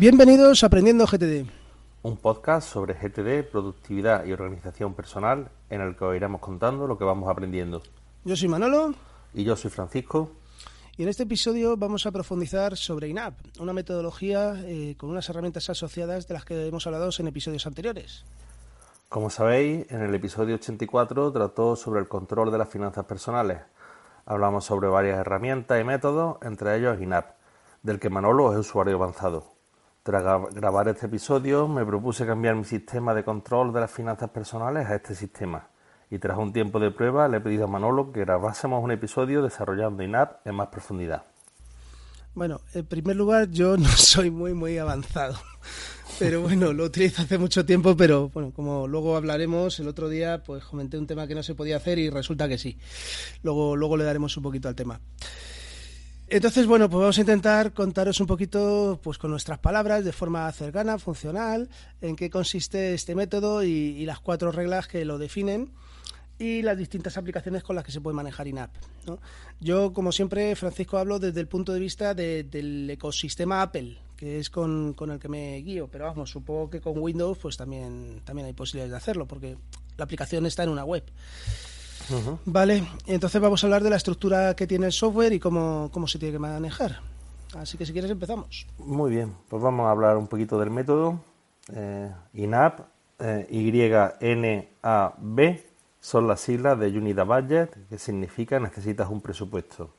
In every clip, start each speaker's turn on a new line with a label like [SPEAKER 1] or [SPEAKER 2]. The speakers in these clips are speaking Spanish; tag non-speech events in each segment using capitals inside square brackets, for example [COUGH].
[SPEAKER 1] Bienvenidos a Aprendiendo GTD.
[SPEAKER 2] Un podcast sobre GTD, productividad y organización personal en el que os iremos contando lo que vamos aprendiendo.
[SPEAKER 1] Yo soy Manolo
[SPEAKER 2] Y yo soy Francisco.
[SPEAKER 1] y en este episodio vamos a profundizar sobre INAP, una metodología eh, con unas herramientas asociadas de las que hemos hablado en episodios anteriores.
[SPEAKER 2] Como sabéis, en el episodio 84 trató sobre el control de las finanzas personales. Hablamos sobre varias herramientas y métodos, entre ellos INAP, del que Manolo es usuario avanzado. Tras gra- grabar este episodio, me propuse cambiar mi sistema de control de las finanzas personales a este sistema. Y tras un tiempo de prueba, le he pedido a Manolo que grabásemos un episodio desarrollando INAP en más profundidad.
[SPEAKER 1] Bueno, en primer lugar, yo [LAUGHS] no soy muy, muy avanzado. Pero bueno, lo utilizo hace mucho tiempo, pero bueno, como luego hablaremos, el otro día pues comenté un tema que no se podía hacer y resulta que sí. Luego, luego le daremos un poquito al tema. Entonces, bueno, pues vamos a intentar contaros un poquito, pues con nuestras palabras, de forma cercana, funcional, en qué consiste este método y, y las cuatro reglas que lo definen y las distintas aplicaciones con las que se puede manejar INAP. ¿no? Yo, como siempre, Francisco, hablo desde el punto de vista de- del ecosistema Apple, que es con, con el que me guío, pero vamos, supongo que con Windows pues también, también hay posibilidades de hacerlo, porque la aplicación está en una web. Vale, entonces vamos a hablar de la estructura que tiene el software y cómo, cómo se tiene que manejar. Así que si quieres empezamos.
[SPEAKER 2] Muy bien, pues vamos a hablar un poquito del método. Eh, INAP, eh, Y-N-A-B, son las siglas de Unit a Budget, que significa necesitas un presupuesto.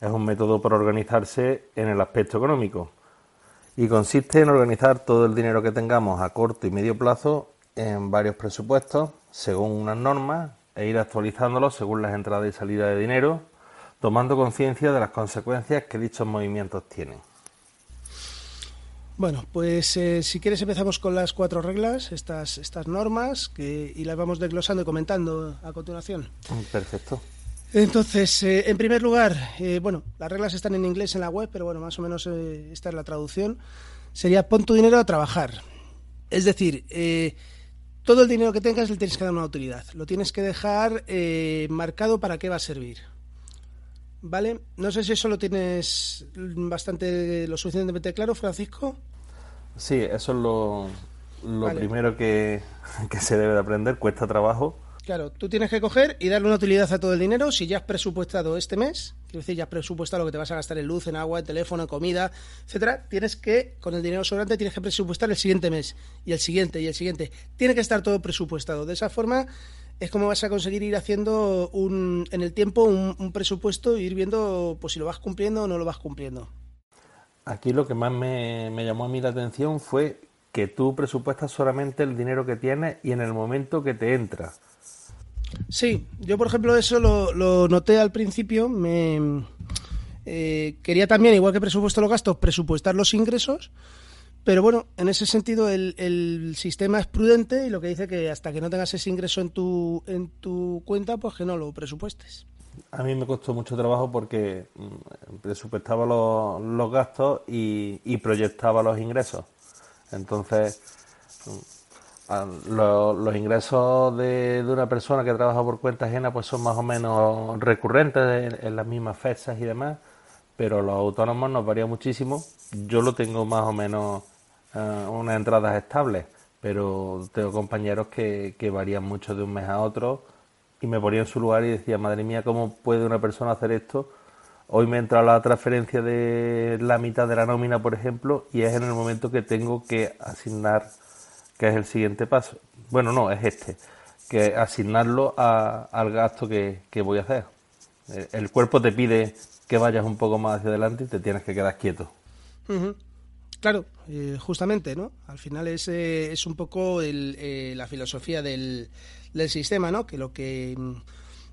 [SPEAKER 2] Es un método para organizarse en el aspecto económico y consiste en organizar todo el dinero que tengamos a corto y medio plazo en varios presupuestos según unas normas e ir actualizándolos según las entradas y salidas de dinero, tomando conciencia de las consecuencias que dichos movimientos tienen.
[SPEAKER 1] Bueno, pues eh, si quieres empezamos con las cuatro reglas, estas, estas normas, que, y las vamos desglosando y comentando a continuación.
[SPEAKER 2] Perfecto.
[SPEAKER 1] Entonces, eh, en primer lugar, eh, bueno, las reglas están en inglés en la web, pero bueno, más o menos esta es la traducción. Sería pon tu dinero a trabajar. Es decir, todo el dinero que tengas le tienes que dar una utilidad. Lo tienes que dejar eh, marcado para qué va a servir. ¿Vale? No sé si eso lo tienes bastante, lo suficientemente claro, Francisco.
[SPEAKER 2] Sí, eso es lo, lo
[SPEAKER 1] Vale.
[SPEAKER 2] primero que, [LAUGHS] que se debe de aprender, cuesta trabajo.
[SPEAKER 1] Claro, tú tienes que coger y darle una utilidad a todo el dinero. Si ya has presupuestado este mes, quiero decir, ya has presupuestado lo que te vas a gastar en luz, en agua, en teléfono, en comida, etcétera, tienes que, con el dinero sobrante, tienes que presupuestar el siguiente mes, y el siguiente, y el siguiente. Tiene que estar todo presupuestado. De esa forma es como vas a conseguir ir haciendo un, en el tiempo un, presupuesto e ir viendo pues, si lo vas cumpliendo o no lo vas cumpliendo.
[SPEAKER 2] Aquí lo que más me, me llamó a mí la atención fue que tú presupuestas solamente el dinero que tienes y en el momento que te entra.
[SPEAKER 1] Sí, yo por ejemplo eso lo, noté al principio. Me eh, quería también, igual que presupuesto los gastos, presupuestar los ingresos. Pero bueno, en ese sentido el, sistema es prudente y lo que dice que hasta que no tengas ese ingreso en tu, en tu cuenta, pues que no lo presupuestes.
[SPEAKER 2] A mí me costó mucho trabajo porque mm, presupuestaba los, los gastos y, y proyectaba los ingresos. Entonces, a- lo- los ingresos de, una persona que trabaja por cuenta ajena pues son más o menos recurrentes en, las mismas fechas y demás, pero los autónomos nos varía muchísimo. Yo lo tengo más o menos eh, unas entradas estables, pero tengo compañeros que, que varían mucho de un mes a otro y me ponía en su lugar y decía, madre mía, ¿cómo puede una persona hacer esto? Hoy me entra la transferencia de la mitad de la nómina, por ejemplo, y es en el momento que tengo que asignar, que es el siguiente paso. Bueno, no, es este, que asignarlo al gasto que, voy a hacer. El, cuerpo te pide que vayas un poco más hacia adelante y te tienes que quedar quieto.
[SPEAKER 1] Claro, eh, justamente, ¿no? Al final es, eh, es un poco eh, la filosofía del, del sistema, ¿no? Que lo que mm,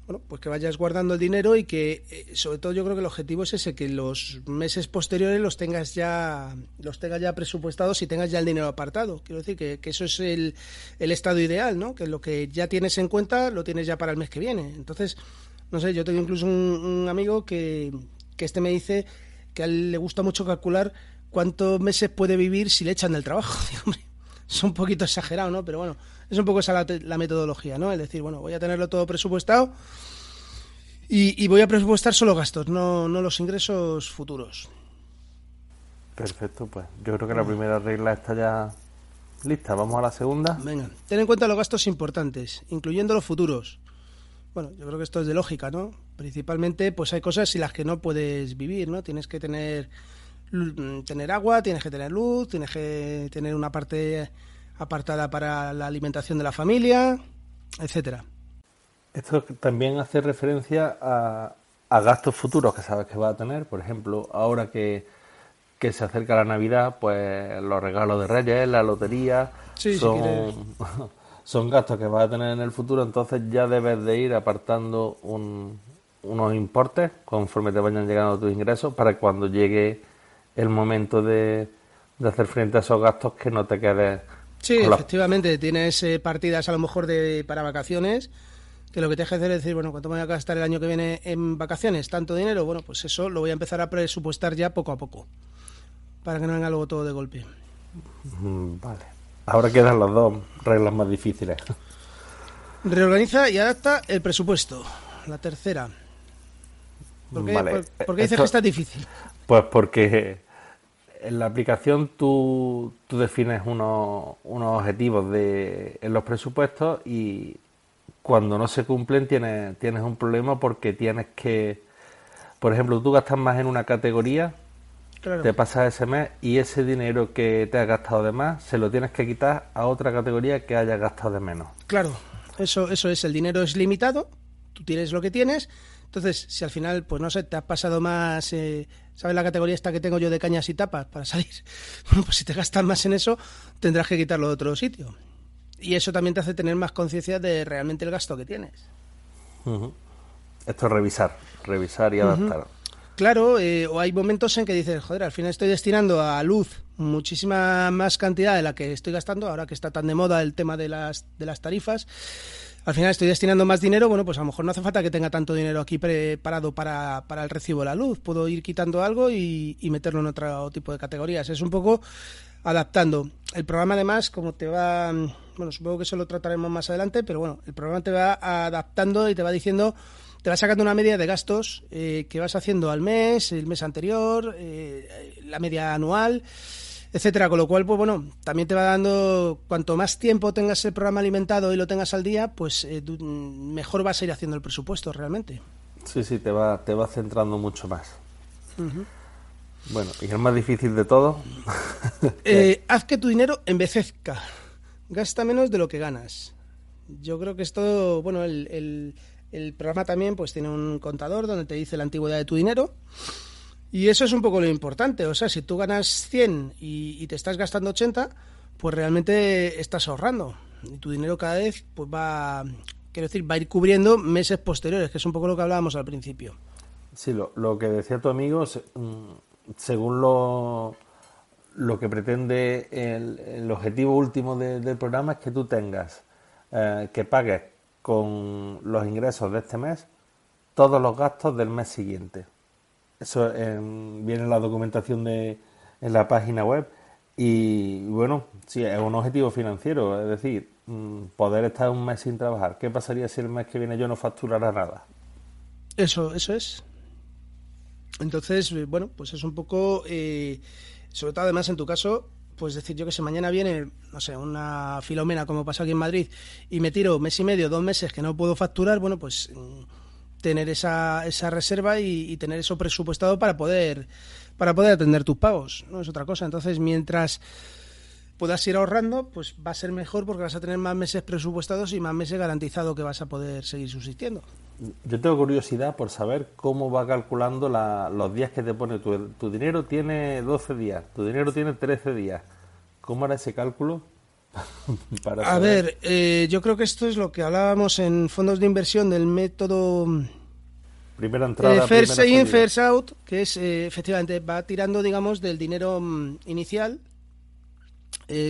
[SPEAKER 1] bueno, pues que vayas guardando el dinero y que sobre todo yo creo que el objetivo es ese que los meses posteriores los tengas ya los tengas ya presupuestados y tengas ya el dinero apartado. Quiero decir que, eso es el, el, estado ideal no que lo que ya tienes en cuenta lo tienes ya para el mes que viene. Entonces no sé yo tengo incluso un, amigo que, que este me dice que a él le gusta mucho calcular cuántos meses puede vivir si le echan del trabajo. [LAUGHS] es un poquito exagerado, ¿no? Pero bueno, es un poco esa la, metodología, ¿no? Es decir, bueno, voy a tenerlo todo presupuestado y, voy a presupuestar solo gastos, no, no los ingresos futuros.
[SPEAKER 2] Perfecto, pues yo creo que la primera regla está ya lista. Vamos a la segunda.
[SPEAKER 1] Venga, ten en cuenta los gastos importantes, incluyendo los futuros. Bueno, yo creo que esto es de lógica, ¿no? Principalmente, pues hay cosas sin las que no puedes vivir, ¿no? Tienes que tener tener agua, tienes que tener luz, tienes que tener una parte apartada para la alimentación de la familia, etcétera.
[SPEAKER 2] Esto también hace referencia a, gastos futuros que sabes que va a tener. Por ejemplo, ahora que, se acerca la Navidad, pues los regalos de Reyes, la lotería, son, [LAUGHS] son gastos que vas a tener en el futuro. Entonces ya debes de ir apartando unos importes conforme te vayan llegando tus ingresos para cuando llegue el momento de, hacer frente a esos gastos que no te quedes.
[SPEAKER 1] Sí, efectivamente, tienes eh, partidas a lo mejor de para vacaciones que lo que te deja hacer es decir, bueno, ¿cuánto me voy a gastar el año que viene en vacaciones? ¿Tanto dinero? Bueno, pues eso lo voy a empezar a presupuestar ya poco a poco, para que no venga luego todo de golpe.
[SPEAKER 2] Mm, vale. Ahora quedan las dos reglas más difíciles.
[SPEAKER 1] Reorganiza y adapta el presupuesto. La tercera. ¿Por qué, ¿por, qué dices que está difícil?
[SPEAKER 2] Pues porque en la aplicación tú, tú defines unos, unos objetivos de, en los presupuestos y cuando no se cumplen tienes, tienes un problema porque tienes que, por ejemplo, tú gastas más en una categoría, te pasas ese mes y ese dinero que te has gastado de más se lo tienes que quitar a otra categoría que hayas gastado de menos.
[SPEAKER 1] Claro, eso, eso es, el dinero es limitado, tú tienes lo que tienes, entonces si al final, pues no sé, te has pasado más... Eh, ¿Sabes la categoría esta que tengo yo de cañas y tapas para salir? [LAUGHS] Bueno, pues si te gastas más en eso, tendrás que quitarlo de otro sitio. Y eso también te hace tener más conciencia de realmente el gasto que tienes.
[SPEAKER 2] Esto es revisar, revisar y adaptar.
[SPEAKER 1] Claro, eh, o hay momentos en que dices, joder, al final estoy destinando a luz muchísima más cantidad de la que estoy gastando, ahora que está tan de moda el tema de las, de las tarifas al final estoy destinando más dinero, bueno, pues a lo mejor no hace falta que tenga tanto dinero aquí preparado para, para el recibo de la luz. Puedo ir quitando algo y, meterlo en otro tipo de categorías. Es un poco adaptando. El programa además, como te va, bueno, supongo que eso lo trataremos más adelante, pero bueno, el programa te va adaptando y te va diciendo, te va sacando una media de gastos eh, que vas haciendo al mes, el mes anterior, eh, la media anual etcétera. Con lo cual, pues bueno, también te va dando, cuanto más tiempo tengas el programa alimentado y lo tengas al día, pues eh, mejor vas a ir haciendo el presupuesto realmente.
[SPEAKER 2] Sí, sí, te va, te va centrando mucho más. Bueno, y el más difícil de todo. [LAUGHS]
[SPEAKER 1] Eh, haz que tu dinero envejezca. Gasta menos de lo que ganas. Yo creo que esto, bueno, el, el, el programa también pues tiene un contador donde te dice la antigüedad de tu dinero. Y eso es un poco lo importante. O sea, si tú ganas 100 y, te estás gastando 80, pues realmente estás ahorrando. Y tu dinero cada vez pues va, quiero decir, va a ir cubriendo meses posteriores, que es un poco lo que hablábamos al principio.
[SPEAKER 2] Sí, lo, lo que decía tu amigo, mm, según lo, lo que pretende el, objetivo último del programa es que tú tengas, eh, que pagues con los ingresos de este mes todos los gastos del mes siguiente. Eso viene en la documentación de, en la página web. Y bueno, sí, es un objetivo financiero, es decir, mm, poder estar un mes sin trabajar. ¿Qué pasaría si el mes que viene yo no facturara nada?
[SPEAKER 1] Eso, eso es. Entonces, bueno, pues es un poco, eh, sobre todo además en tu caso, pues decir, yo que sé, mañana viene, no sé, una filomena como pasó aquí en Madrid y me tiro mes y medio, dos meses que no puedo facturar, bueno, pues mm, tener esa, esa reserva y, tener eso presupuestado para poder para poder atender tus pagos, no es otra cosa. Entonces, mientras puedas ir ahorrando, pues va a ser mejor porque vas a tener más meses presupuestados y más meses garantizado que vas a poder seguir subsistiendo.
[SPEAKER 2] Yo tengo curiosidad por saber cómo va calculando los días que te pone. Tu, tu dinero tiene 12 días, tu dinero tiene 13 días. ¿Cómo era ese cálculo? [LAUGHS]
[SPEAKER 1] a ver, eh, yo creo que esto es lo que hablábamos en fondos de inversión del método
[SPEAKER 2] primera entrada,
[SPEAKER 1] eh, first in, first out, que es eh, efectivamente va tirando, digamos, del dinero mm, inicial,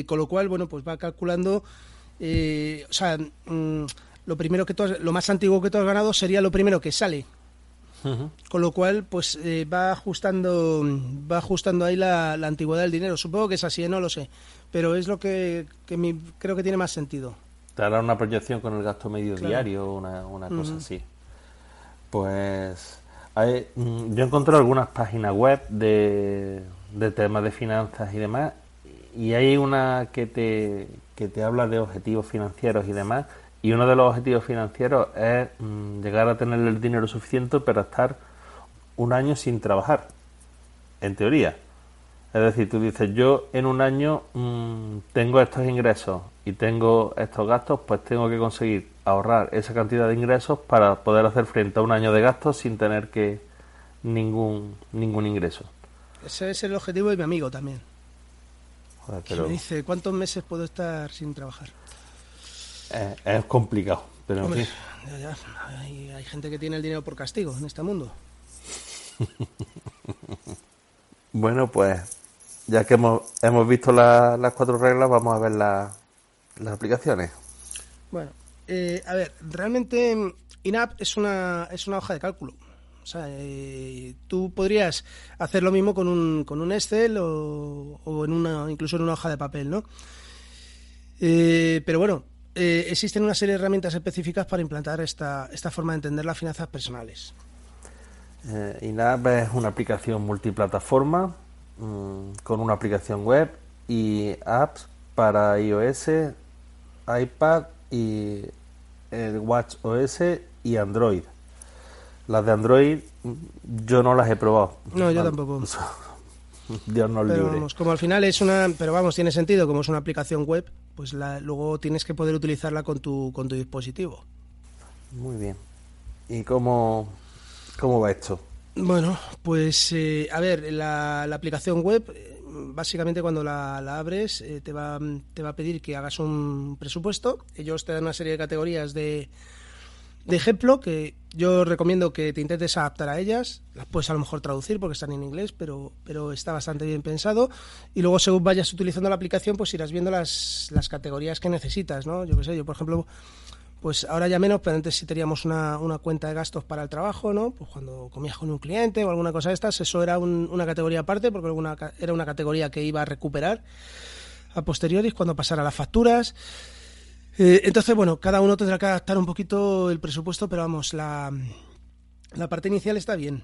[SPEAKER 1] con lo cual, bueno, pues va calculando, o sea, mm, lo primero que tú lo más antiguo que tú has ganado sería lo primero que sale. Con lo cual, pues eh, va ajustando va ajustando ahí la, antigüedad del dinero. Supongo que es así, ¿eh? no lo sé. Pero es lo que, creo que tiene más sentido.
[SPEAKER 2] Te hará una proyección con el gasto medio diario, una, una cosa así. Pues mm, yo he encontrado algunas páginas web de, de temas de finanzas y demás. Y hay una que te, que te habla de objetivos financieros y demás y uno de los objetivos financieros es mm, llegar a tener el dinero suficiente para estar un año sin trabajar, en teoría. Es decir, tú dices, yo en un año mm, tengo estos ingresos y tengo estos gastos, pues tengo que conseguir ahorrar esa cantidad de ingresos para poder hacer frente a un año de gastos sin tener que ningún ningún ingreso.
[SPEAKER 1] Ese es el objetivo de mi amigo también. me dice, ¿cuántos meses puedo estar sin trabajar?
[SPEAKER 2] Eh, es complicado, pero
[SPEAKER 1] Hay, gente que tiene el dinero por castigo en este mundo. [LAUGHS]
[SPEAKER 2] bueno, pues ya que hemos, hemos visto las cuatro reglas, vamos a ver las aplicaciones.
[SPEAKER 1] Bueno, eh, a ver, realmente INAP es una, es una hoja de cálculo. O sea, eh, tú podrías hacer lo mismo con un, con un Excel o, o en una, incluso en una hoja de papel, ¿no? pero bueno, eh, existen una serie de herramientas específicas para implantar esta, esta forma de entender las finanzas personales.
[SPEAKER 2] Eh, INAP es una aplicación multiplataforma mm, con una aplicación web y apps para iOS, iPad y el Watch OS y Android. Las de Android mm, yo no las he probado.
[SPEAKER 1] No, yo tampoco. [LAUGHS]
[SPEAKER 2] Dios no
[SPEAKER 1] pero Vamos, como al final es una, pero vamos, tiene sentido, como es una aplicación web, pues luego tienes que poder utilizarla con tu, con tu dispositivo.
[SPEAKER 2] Muy bien. ¿Y cómo, cómo va esto?
[SPEAKER 1] Bueno, pues eh, a ver, la, aplicación web, eh, básicamente cuando la, abres, eh, te, va, te va a pedir que hagas un presupuesto. Ellos te dan una serie de categorías de, de ejemplo que yo recomiendo que te intentes adaptar a ellas. Las puedes a lo mejor traducir porque están en inglés, pero, pero está bastante bien pensado. Y luego, según vayas utilizando la aplicación, pues irás viendo las, las categorías que necesitas, ¿no? Yo qué sé, yo por ejemplo, pues ahora ya menos, pero antes sí teníamos una, una cuenta de gastos para el trabajo, ¿no? Pues cuando comías con un cliente o alguna cosa de estas, eso era una categoría aparte porque era una categoría que iba a recuperar a posteriori cuando pasara las facturas. Eh, entonces, bueno, cada uno tendrá que adaptar un poquito el presupuesto, pero vamos, la, la parte inicial está bien.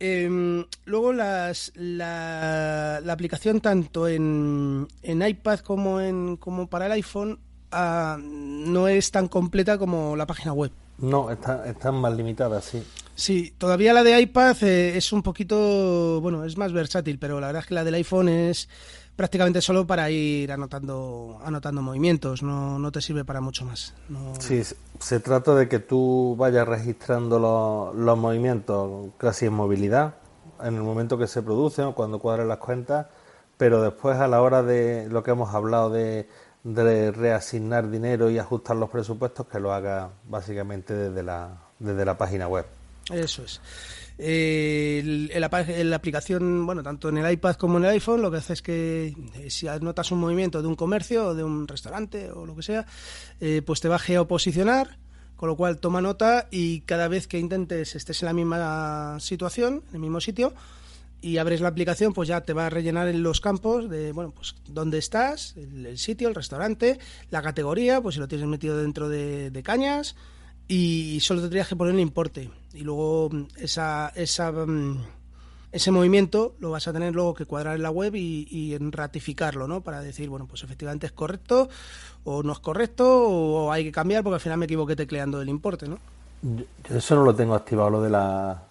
[SPEAKER 1] Em, luego las, la, la, aplicación tanto en, en, iPad como, en, como para el iPhone ah, no es tan completa como la página web.
[SPEAKER 2] No, está, están más limitadas, sí.
[SPEAKER 1] Sí, todavía la de iPad eh, es un poquito, bueno, es más versátil, pero la verdad es que la del iPhone es prácticamente solo para ir anotando, anotando movimientos, no, no te sirve para mucho más.
[SPEAKER 2] Sí, se trata de que tú vayas registrando los, los movimientos casi en movilidad, en el momento que se producen o cuando cuadren las cuentas, pero después a la hora de lo que hemos hablado de, de reasignar dinero y ajustar los presupuestos, que lo haga básicamente desde la, desde la página web.
[SPEAKER 1] Eso es. Eh, la, aplicación, bueno, tanto en el iPad como en el iPhone, lo que hace es que eh, si anotas un movimiento de un comercio o de un restaurante o lo que sea, eh, pues te va a geoposicionar, con lo cual toma nota y cada vez que intentes estés en la misma situación, en el mismo sitio, y abres la aplicación, pues ya te va a rellenar en los campos de, bueno, pues dónde estás, el, sitio, el restaurante, la categoría, pues si lo tienes metido dentro de, de cañas, y solo tendrías que poner el importe y luego mm, esa, esa, mm, ese movimiento lo vas a tener luego que cuadrar en la web y, y ratificarlo, ¿no? Para decir, bueno, pues efectivamente es correcto o no es correcto o hay que cambiar porque al final me equivoqué tecleando el importe, ¿no?
[SPEAKER 2] Yo eso no lo tengo activado, lo de la,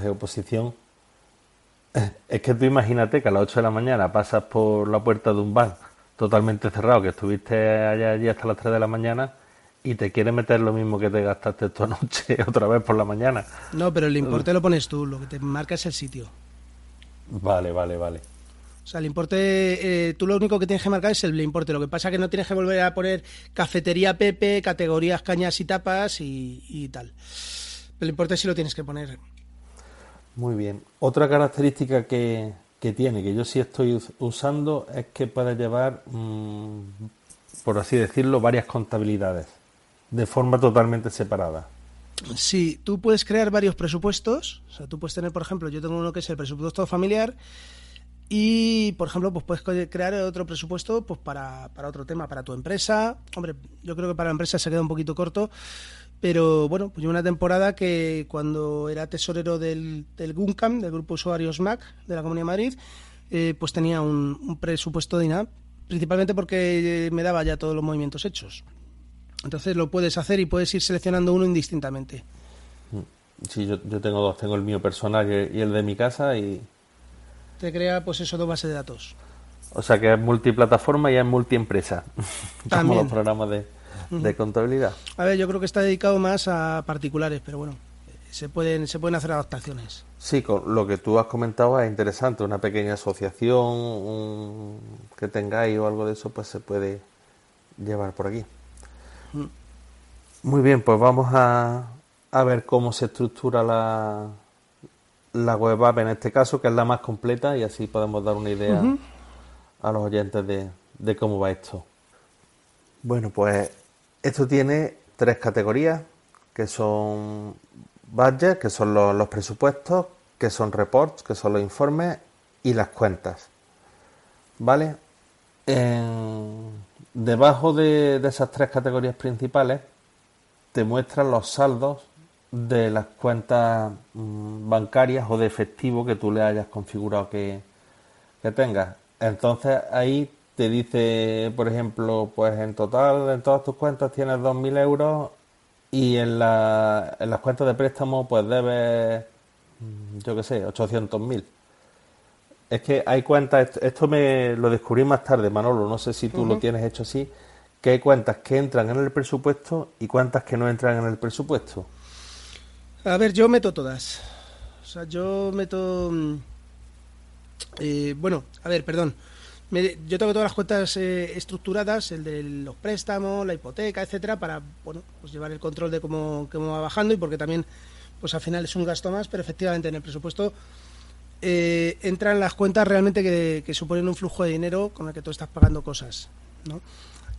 [SPEAKER 2] geoposición. Es que tú imagínate que a las 8 de la mañana pasas por la puerta de un bar totalmente cerrado, que estuviste allá allí hasta las 3 de la mañana y te quiere meter lo mismo que te gastaste esta noche [LAUGHS] otra vez por la mañana.
[SPEAKER 1] No, pero el importe lo pones tú, lo que te marca es el sitio.
[SPEAKER 2] Vale, vale, vale.
[SPEAKER 1] O sea, el importe, eh, tú lo único que tienes que marcar es el importe. Lo que pasa es que no tienes que volver a poner cafetería Pepe, categorías cañas y tapas y, y tal. Pero el importe sí lo tienes que poner.
[SPEAKER 2] Muy bien. Otra característica que, que tiene, que yo sí estoy us- usando, es que puede llevar, mm, por así decirlo, varias contabilidades de forma totalmente separada.
[SPEAKER 1] Sí, tú puedes crear varios presupuestos. O sea, tú puedes tener, por ejemplo, yo tengo uno que es el presupuesto familiar y, por ejemplo, pues puedes crear otro presupuesto pues para, para otro tema, para tu empresa. Hombre, yo creo que para la empresa se queda un poquito corto, pero bueno, pues una temporada que cuando era tesorero del, del GUNCAM, del Grupo Usuarios Mac de la Comunidad de Madrid, eh, pues tenía un, un presupuesto de INAP, principalmente porque eh, me daba ya todos los movimientos hechos. Entonces lo puedes hacer y puedes ir seleccionando uno indistintamente.
[SPEAKER 2] Sí, yo, yo tengo dos, tengo el mío personal y el de mi casa y,
[SPEAKER 1] Te crea pues eso dos bases de datos.
[SPEAKER 2] o sea que es multiplataforma y es multiempresa, [LAUGHS] como los programas de, de contabilidad.
[SPEAKER 1] A ver, yo creo que está dedicado más a particulares, pero bueno, se pueden se pueden hacer adaptaciones.
[SPEAKER 2] Sí, con lo que tú has comentado es interesante. Una pequeña asociación un- que tengáis o algo de eso, pues se puede llevar por aquí. Muy bien, pues vamos a, a ver cómo se estructura la, la web app en este caso, que es la más completa, y así podemos dar una idea a los oyentes de, de cómo va esto. Bueno, pues esto tiene tres categorías, que son budget, que son los, los presupuestos, que son reports, que son los informes, y las cuentas. ¿Vale? En- debajo de, de esas tres categorías principales te muestran los saldos de las cuentas mm, bancarias o de efectivo que tú le hayas configurado que, que tengas. Entonces ahí te dice, por ejemplo, pues en total en todas tus cuentas tienes 2.000 euros y en, la, en las cuentas de préstamo pues debes, mm, yo qué sé, 800.000. Es que hay cuentas, esto, me lo descubrí más tarde, Manolo, no sé si tú lo tienes hecho así, que hay cuentas que entran en el presupuesto y cuentas que no entran en el presupuesto.
[SPEAKER 1] A ver, yo meto todas. O sea, yo meto. mm, eh, bueno, a ver, perdón. Me- yo tengo todas las cuentas eh, estructuradas, el de los préstamos, la hipoteca, etcétera, para bueno, pues llevar el control de cómo, cómo va bajando y porque también, pues al final es un gasto más, pero efectivamente en el presupuesto eh, entran las cuentas realmente que, que suponen un flujo de dinero con el que tú estás pagando cosas, ¿no?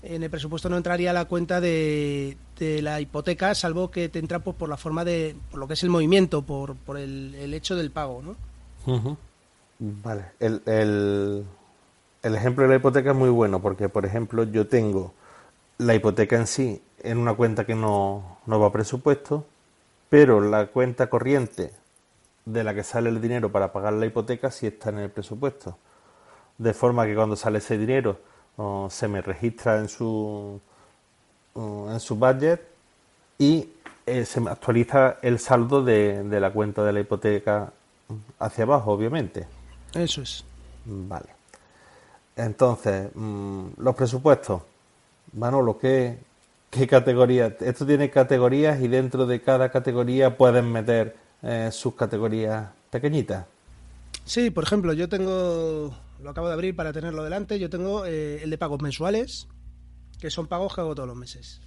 [SPEAKER 1] En el presupuesto no entraría la cuenta de, de la hipoteca, salvo que te entra pues, por la forma de, por lo que es el movimiento, por, por el, el hecho del pago, ¿no?
[SPEAKER 2] Vale, el, el, el ejemplo de la hipoteca es muy bueno porque, por ejemplo, yo tengo la hipoteca en sí en una cuenta que no, no va a presupuesto, pero la cuenta corriente de la que sale el dinero para pagar la hipoteca sí está en el presupuesto. De forma que cuando sale ese dinero oh, se me registra en su, oh, en su budget y eh, se me actualiza el saldo de, de la cuenta de la hipoteca hacia abajo, obviamente.
[SPEAKER 1] Eso es.
[SPEAKER 2] Vale. Entonces, mm, los presupuestos. Manolo, ¿qué, qué categoría? Esto tiene categorías y dentro de cada categoría pueden meter eh, sus categorías pequeñitas.
[SPEAKER 1] Sí, por ejemplo, yo tengo, lo acabo de abrir para tenerlo delante, yo tengo eh, el de pagos mensuales, que son pagos que hago todos los meses.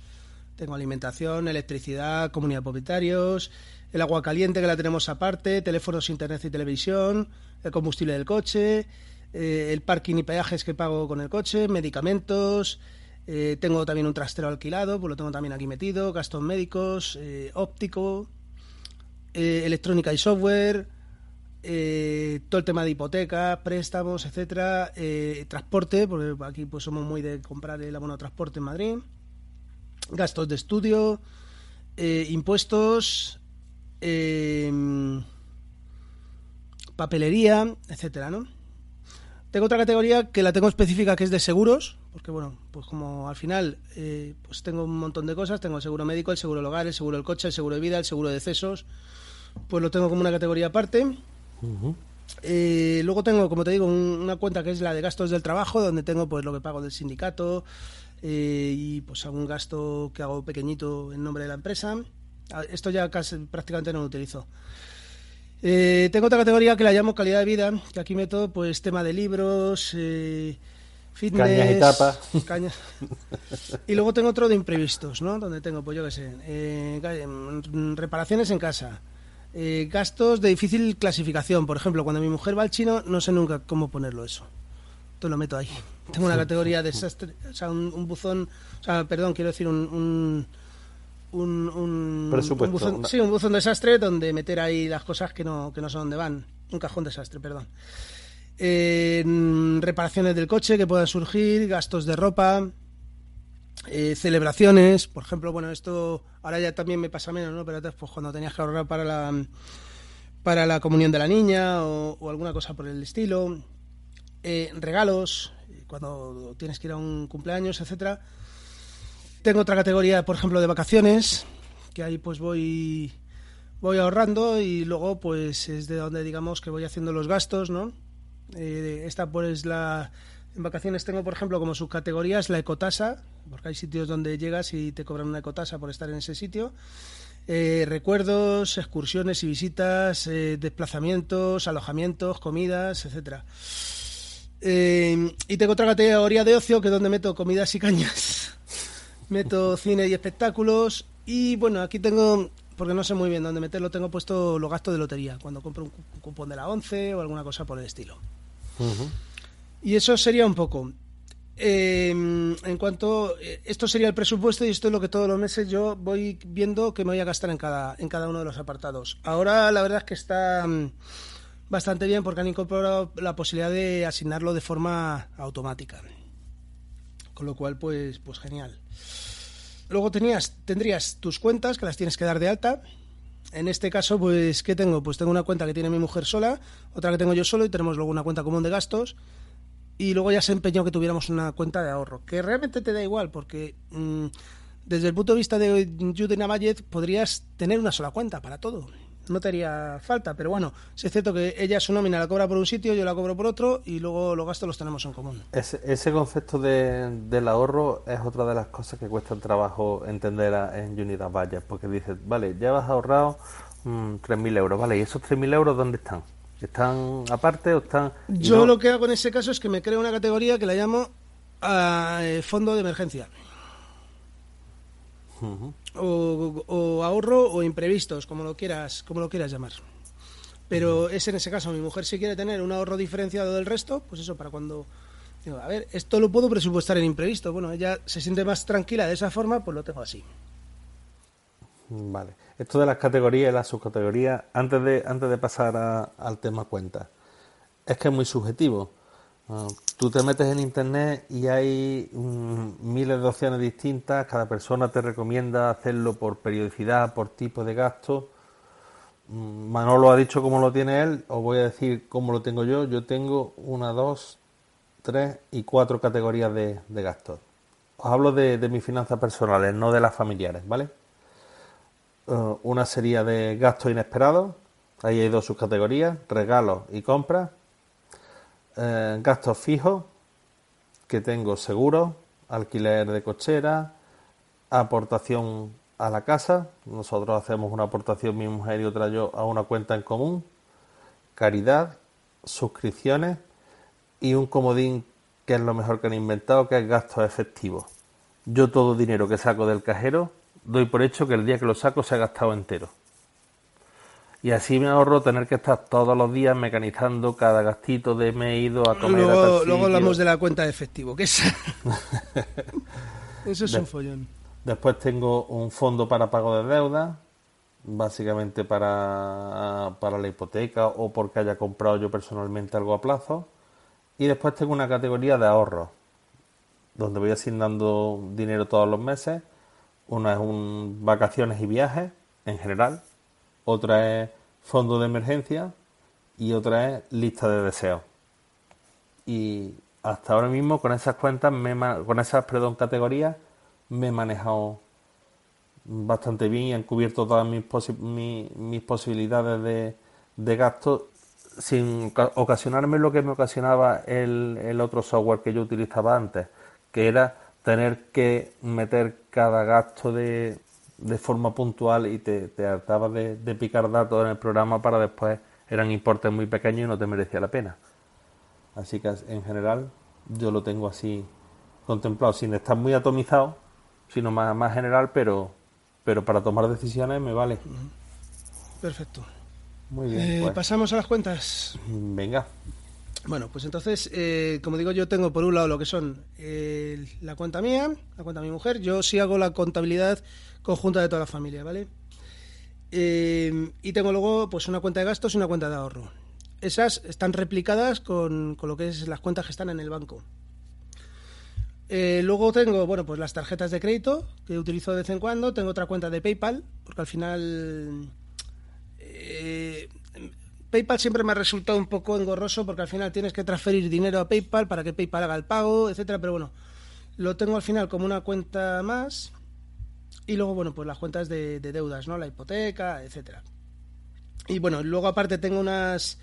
[SPEAKER 1] Tengo alimentación, electricidad, comunidad de propietarios, el agua caliente que la tenemos aparte, teléfonos, internet y televisión, el combustible del coche, eh, el parking y peajes que pago con el coche, medicamentos, eh, tengo también un trastero alquilado, pues lo tengo también aquí metido, gastos médicos, eh, óptico, eh, electrónica y software, eh, todo el tema de hipoteca, préstamos, etcétera, eh, transporte, porque aquí pues somos muy de comprar el abono de transporte en Madrid, gastos de estudio, impuestos, eh, papelería, etcétera, ¿no? Tengo otra categoría que la tengo específica que es de seguros, porque bueno, pues como al final pues tengo un montón de cosas, tengo el seguro médico, el seguro del hogar, el seguro del coche, el seguro de vida, el seguro de decesos, pues lo tengo como una categoría aparte. Eh, luego tengo, como te digo, una cuenta que es la de gastos del trabajo, donde tengo pues lo que pago del sindicato eh, y pues algún gasto que hago pequeñito en nombre de la empresa. Ah, esto ya casi prácticamente no lo utilizo. Eh, tengo otra categoría que la llamo calidad de vida, que aquí meto pues tema de libros, eh, fitness,
[SPEAKER 2] cañas y tapas.
[SPEAKER 1] Y luego tengo otro de imprevistos, ¿no? Donde tengo, pues yo qué sé, eh, em, reparaciones en casa, gastos de difícil clasificación. Por ejemplo, cuando mi mujer va al chino, no sé nunca cómo ponerlo eso. Entonces lo meto ahí. Tengo una categoría de desastre, o sea, un, buzón, o sea, perdón, quiero decir un un, un,
[SPEAKER 2] buzón,
[SPEAKER 1] sí, un buzón desastre donde meter ahí las cosas que no, que no son donde van. Un cajón desastre, perdón. reparaciones del coche que puedan surgir, gastos de ropa, eh, celebraciones, por ejemplo, bueno, esto ahora ya también me pasa menos, ¿no? Pero antes, pues cuando tenías que ahorrar para la para la comunión de la niña o, alguna cosa por el estilo, eh, regalos, cuando tienes que ir a un cumpleaños, etcétera tengo otra categoría, por ejemplo, de vacaciones, que ahí pues voy voy ahorrando y luego pues es de donde digamos que voy haciendo los gastos, ¿no? Eh, esta pues la en vacaciones tengo por ejemplo como subcategorías la ecotasa, porque hay sitios donde llegas y te cobran una ecotasa por estar en ese sitio. Eh, recuerdos, excursiones y visitas, eh, desplazamientos, alojamientos, comidas, etcétera. y tengo otra categoría de ocio que es donde meto comidas y cañas [LAUGHS] meto cine y espectáculos y bueno, aquí tengo, porque no sé muy bien dónde meterlo, tengo puesto los gastos de lotería, cuando compro un cupón de la 11 o alguna cosa por el estilo. Y eso sería un poco. Em, en cuanto esto sería el presupuesto y esto es lo que todos los meses yo voy viendo que me voy a gastar en cada en cada uno de los apartados. Ahora la verdad es que está mm, bastante bien porque han incorporado la posibilidad de asignarlo de forma automática. Con lo cual pues pues genial. Luego tenías, tendrías tus cuentas que las tienes que dar de alta. En este caso, pues, ¿qué tengo? Pues tengo una cuenta que tiene mi mujer sola, otra que tengo yo solo y tenemos luego una cuenta común de gastos. Y luego ya se empeñó que tuviéramos una cuenta de ahorro, que realmente te da igual, porque mm, desde el punto de vista de Judy Namayet podrías tener una sola cuenta para todo no te haría falta, pero bueno, si es cierto que ella su nómina la cobra por un sitio, yo la cobro por otro y luego los gastos los tenemos en común.
[SPEAKER 2] Ese, ese concepto de, del ahorro es otra de las cosas que cuesta trabajo entender en Unidad Vallas, porque dices, vale, ya has ahorrado mmm, 3.000 euros, vale, ¿y esos 3.000 euros dónde están? ¿Están aparte o están...?
[SPEAKER 1] Yo lo que hago en ese caso es que me creo una categoría que la llamo eh, fondo de emergencia o, ahorro o imprevistos, como lo quieras, como lo quieras llamar. Pero es en ese caso, mi mujer si quiere tener un ahorro diferenciado del resto, pues eso, para cuando digo, a ver, esto lo puedo presupuestar en imprevisto. Bueno, ella se siente más tranquila de esa forma, pues lo tengo así.
[SPEAKER 2] Vale. Esto de las categorías y las subcategorías, antes de, antes de pasar al tema cuenta, es que es muy subjetivo. Ah, tú te metes en internet y hay mm, miles de opciones distintas, cada persona te recomienda hacerlo por periodicidad, por tipo de gasto. Mm, Manolo ha dicho cómo lo tiene él, os voy a decir cómo lo tengo yo. Yo tengo una, dos, tres y cuatro categorías de, gastos. Os hablo de, mis finanzas personales, no de las familiares, ¿vale? Uh, una sería de gastos inesperados, ahí hay dos subcategorías, regalos y compras. Eh, gastos fijos, que tengo seguro, alquiler de cochera, aportación a la casa, nosotros hacemos una aportación mi mujer y otra yo a una cuenta en común, caridad, suscripciones y un comodín que es lo mejor que han inventado, que es gastos efectivos. Yo todo dinero que saco del cajero doy por hecho que el día que lo saco se ha gastado entero. Y así me ahorro tener que estar todos los días mecanizando cada gastito de me he ido a comer
[SPEAKER 1] luego, Luego hablamos de la cuenta de efectivo, que es... [LAUGHS] Eso es un follón.
[SPEAKER 2] Después tengo un fondo para pago de deuda, básicamente para, para la hipoteca o porque haya comprado yo personalmente algo a plazo. Y después tengo una categoría de ahorro, donde voy asignando dinero todos los meses. Una es un vacaciones y viajes en general, otra es fondo de emergencia y otra es lista de deseos. Y hasta ahora mismo con esas cuentas, me, con esas perdón, categorías, me he manejado bastante bien y han cubierto todas mis, mis, posibilidades de, de gasto sin ocasionarme lo que me ocasionaba el, el otro software que yo utilizaba antes, que era tener que meter cada gasto de, de forma puntual y te, te hartabas de, de, picar datos en el programa para después eran importes muy pequeños y no te merecía la pena. Así que en general yo lo tengo así contemplado, sin estar muy atomizado, sino más, más general, pero, pero para tomar decisiones me vale.
[SPEAKER 1] Perfecto.
[SPEAKER 2] Muy bien.
[SPEAKER 1] Eh, pues. Pasamos a las cuentas.
[SPEAKER 2] Venga.
[SPEAKER 1] Bueno, pues entonces, eh, como digo, yo tengo por un lado lo que son eh, la cuenta mía, la cuenta de mi mujer. Yo sí hago la contabilidad conjunta de toda la familia, ¿vale? y tengo luego pues una cuenta de gastos y una cuenta de ahorro. Esas están replicadas con, con lo que es las cuentas que están en el banco. luego tengo, bueno, pues las tarjetas de crédito que utilizo de vez en cuando. Tengo otra cuenta de PayPal, porque al final eh, PayPal siempre me ha resultado un poco engorroso porque al final tienes que transferir dinero a PayPal para que PayPal haga el pago, etcétera, pero bueno, lo tengo al final como una cuenta más y luego, bueno, pues las cuentas de, deudas, ¿no? La hipoteca, etcétera. Y bueno, luego aparte tengo unas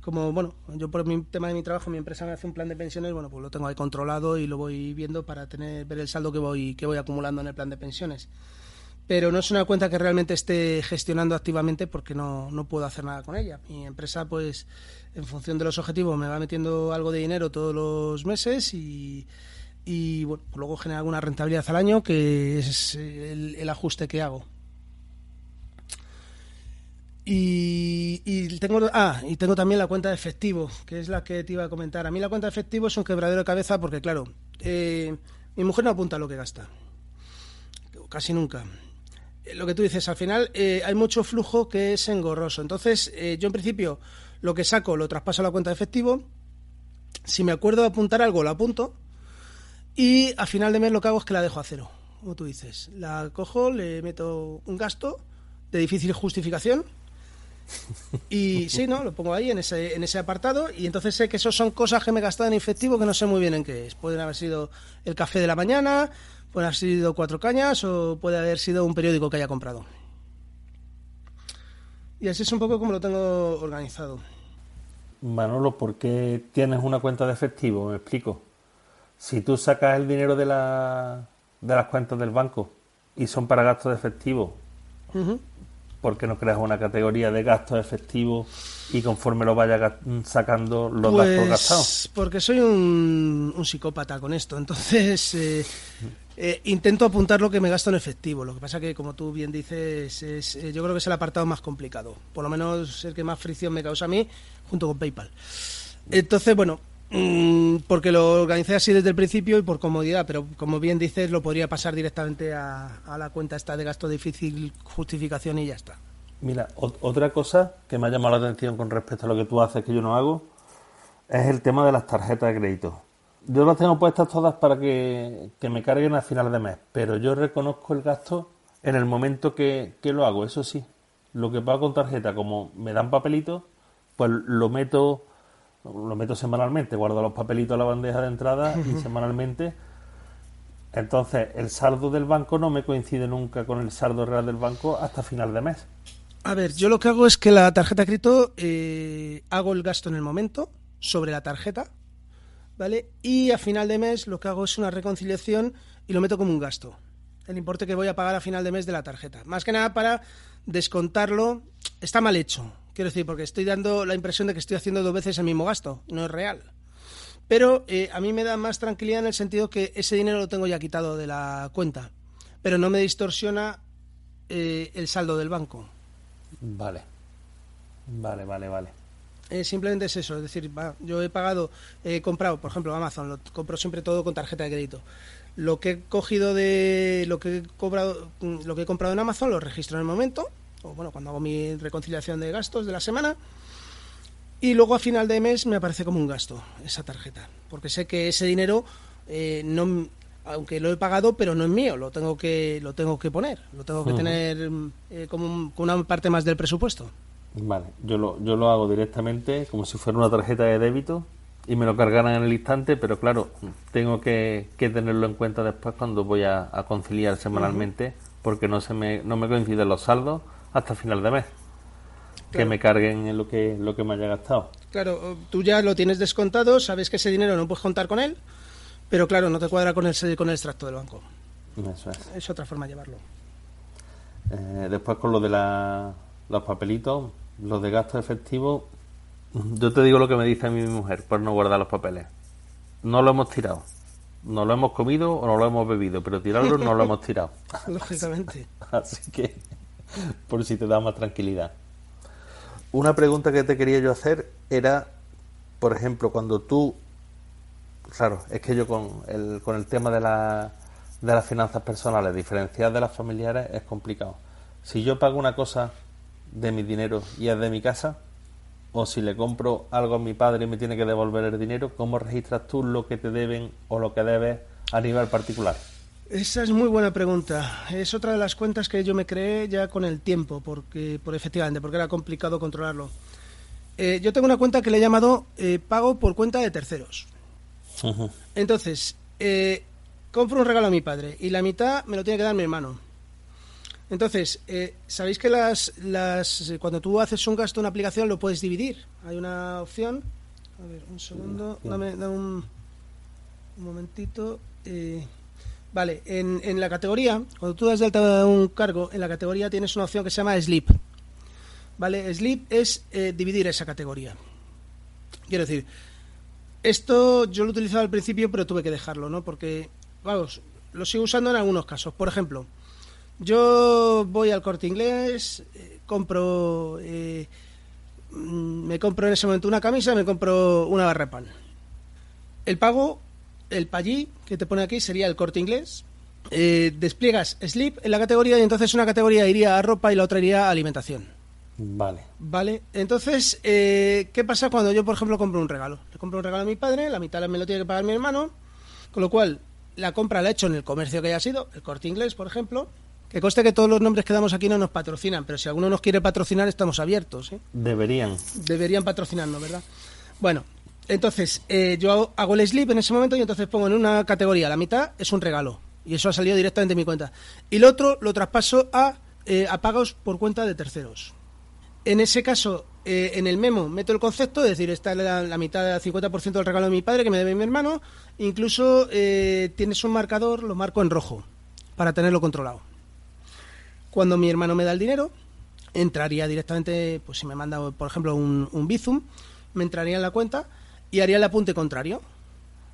[SPEAKER 1] como bueno, yo por mi tema de mi trabajo, mi empresa me hace un plan de pensiones, bueno, pues lo tengo ahí controlado y lo voy viendo para tener ver el saldo que voy que voy acumulando en el plan de pensiones pero no es una cuenta que realmente esté gestionando activamente porque no, no puedo hacer nada con ella. Mi empresa, pues, en función de los objetivos, me va metiendo algo de dinero todos los meses y, y bueno, pues luego genera alguna rentabilidad al año que es el, ajuste que hago. Y, tengo ah, y tengo también la cuenta de efectivo, que es la que te iba a comentar. A mí la cuenta de efectivo es un quebradero de cabeza porque, claro, eh, mi mujer no apunta lo que gasta. Casi nunca lo que tú dices, al final eh, hay mucho flujo que es engorroso. Entonces, eh, yo en principio lo que saco lo traspaso a la cuenta de efectivo. Si me acuerdo de apuntar algo, lo apunto. Y a final de mes lo que hago es que la dejo a cero, como tú dices. La cojo, le meto un gasto de difícil justificación. [LAUGHS] Y sí, ¿no? Lo pongo ahí en ese, en ese apartado. Y entonces sé que eso son cosas que me he gastado en efectivo que no sé muy bien en qué es. Pueden haber sido el café de la mañana, Puede haber sido cuatro cañas o puede haber sido un periódico que haya comprado. Y así es un poco como lo tengo organizado.
[SPEAKER 2] Manolo, ¿por qué tienes una cuenta de efectivo? Me explico. Si tú sacas el dinero de, la, de las cuentas del banco y son para gastos de efectivo, ¿por qué no creas una categoría de gastos efectivos y conforme lo vayas sacando los gastos
[SPEAKER 1] pues,
[SPEAKER 2] gastados?
[SPEAKER 1] Porque soy un, un psicópata con esto. Entonces, eh, eh, intento apuntar lo que me gasto en efectivo. Lo que pasa que, como tú bien dices, es, eh, yo creo que es el apartado más complicado. Por lo menos el que más fricción me causa a mí, junto con PayPal. Entonces, bueno, mm, porque lo organicé así desde el principio y por comodidad, pero como bien dices, lo podría pasar directamente a, la cuenta esta de gasto difícil justificación y ya está.
[SPEAKER 2] Mira, otra cosa que me ha llamado la atención con respecto a lo que tú haces que yo no hago es el tema de las tarjetas de crédito. Yo las tengo puestas todas para que, me carguen al final de mes, pero yo reconozco el gasto en el momento que, lo hago, eso sí. Lo que pago con tarjeta, como me dan papelitos, pues lo meto lo meto semanalmente, guardo los papelitos en la bandeja de entrada y semanalmente. Entonces, el saldo del banco no me coincide nunca con el saldo real del banco hasta final de mes.
[SPEAKER 1] A ver, yo lo que hago es que la tarjeta de crédito eh, hago el gasto en el momento sobre la tarjeta ¿vale? Y a final de mes lo que hago es una reconciliación y lo meto como un gasto. El importe que voy a pagar a final de mes de la tarjeta. Más que nada para descontarlo. Está mal hecho. Quiero decir, porque estoy dando la impresión de que estoy haciendo dos veces el mismo gasto. No es real. Pero eh, a mí me da más tranquilidad en el sentido que ese dinero lo tengo ya quitado de la cuenta. Pero no me distorsiona eh, el saldo del banco.
[SPEAKER 2] Vale. Vale, vale, vale.
[SPEAKER 1] Eh, simplemente es eso, es decir, yo he pagado, he comprado, por ejemplo, Amazon, lo compro siempre todo con tarjeta de crédito. Lo que he cogido de lo que he cobrado, lo que he comprado en Amazon lo registro en el momento, o bueno, cuando hago mi reconciliación de gastos de la semana, y luego a final de mes me aparece como un gasto esa tarjeta, porque sé que ese dinero eh, no aunque lo he pagado, pero no es mío, lo tengo que lo tengo que poner, lo tengo que tener eh, como una parte más del presupuesto.
[SPEAKER 2] Vale, yo lo, yo lo hago directamente como si fuera una tarjeta de débito y me lo cargaran en el instante, pero claro, tengo que, tenerlo en cuenta después cuando voy a, conciliar semanalmente, porque no se me, no me coinciden los saldos hasta final de mes. Que me carguen en lo que, lo que me haya gastado.
[SPEAKER 1] Claro, tú ya lo tienes descontado, sabes que ese dinero no puedes contar con él, pero claro, no te cuadra con el, con el extracto del banco.
[SPEAKER 2] Eso es.
[SPEAKER 1] Es otra forma de llevarlo.
[SPEAKER 2] Eh, después con lo de la, los papelitos, los de gasto efectivo, yo te digo lo que me dice a mí mi mujer por no guardar los papeles. No lo hemos tirado. No lo hemos comido o no lo hemos bebido, pero tirarlo no lo hemos tirado. [LAUGHS]
[SPEAKER 1] Lógicamente.
[SPEAKER 2] Así que, por si te da más tranquilidad. Una pregunta que te quería yo hacer era, por ejemplo, cuando tú, claro, es que yo con el, con el tema de, la, de las finanzas personales, diferenciar de las familiares, es complicado. Si yo pago una cosa de mi dinero y es de mi casa, o si le compro algo a mi padre y me tiene que devolver el dinero, ¿cómo registras tú lo que te deben o lo que debes a nivel particular?
[SPEAKER 1] Esa es muy buena pregunta. Es otra de las cuentas que yo me creé ya con el tiempo, porque, por efectivamente, porque era complicado controlarlo. Eh, yo tengo una cuenta que le he llamado eh, pago por cuenta de terceros. Entonces, eh, compro un regalo a mi padre y la mitad me lo tiene que dar mi hermano. Entonces, eh, ¿sabéis que las, las, cuando tú haces un gasto en una aplicación lo puedes dividir? Hay una opción. A ver, un segundo. Dame, un, momentito. Eh, vale, en, en, la categoría, cuando tú das de alta un cargo, en la categoría tienes una opción que se llama Sleep. ¿Vale? Sleep es eh, dividir esa categoría. Quiero decir, esto yo lo utilizaba al principio, pero tuve que dejarlo, ¿no? Porque, vamos, lo sigo usando en algunos casos. Por ejemplo, yo voy al corte inglés, eh, compro, eh, mm, me compro en ese momento una camisa, me compro una barra de pan. El pago, el pallí que te pone aquí sería el corte inglés. Eh, despliegas sleep en la categoría y entonces una categoría iría a ropa y la otra iría a alimentación.
[SPEAKER 2] Vale.
[SPEAKER 1] Vale, entonces, ¿qué pasa cuando yo, por ejemplo, compro un regalo? Le compro un regalo a mi padre, la mitad me lo tiene que pagar mi hermano, con lo cual la compra la he hecho en el comercio que haya sido, el corte inglés, por ejemplo, que conste que todos los nombres que damos aquí no nos patrocinan, pero si alguno nos quiere patrocinar estamos abiertos. ¿eh?
[SPEAKER 2] Deberían.
[SPEAKER 1] Deberían patrocinarnos, ¿verdad? Bueno, entonces eh, yo hago el sleep en ese momento y entonces pongo en una categoría, la mitad es un regalo. Y eso ha salido directamente de mi cuenta. Y el otro lo traspaso a, eh, a pagos por cuenta de terceros. En ese caso, eh, en el memo meto el concepto, es decir, está la, la mitad del 50% del regalo de mi padre que me debe mi hermano. Incluso tienes un marcador, lo marco en rojo, para tenerlo controlado. Cuando mi hermano me da el dinero, entraría directamente, pues si me manda, por ejemplo, un, un Bizum, me entraría en la cuenta y haría el apunte contrario.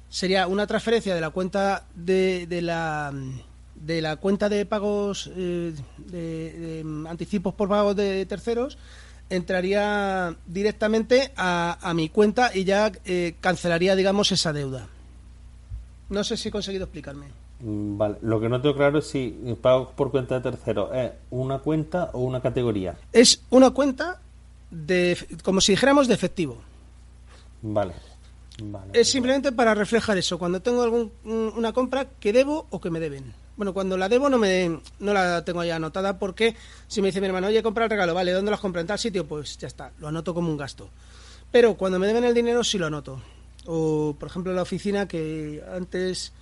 [SPEAKER 1] Sería una transferencia de la cuenta de, de la de la cuenta de pagos eh, de, anticipos por pagos de terceros entraría directamente a, a mi cuenta y ya eh, cancelaría digamos esa deuda no sé si he conseguido explicarme
[SPEAKER 2] vale, lo que no tengo claro es si pago por cuenta de tercero es una cuenta o una categoría.
[SPEAKER 1] Es una cuenta de, como si dijéramos de efectivo.
[SPEAKER 2] Vale.
[SPEAKER 1] es simplemente para reflejar eso, cuando tengo algún, una compra que debo o que me deben. Bueno, cuando la debo no me no la tengo ya anotada porque si me dice mi hermano, oye, compra el regalo, vale, ¿dónde lo has comprado? En tal sitio, pues ya está, lo anoto como un gasto. Pero cuando me deben el dinero sí lo anoto. O, por ejemplo, la oficina que antes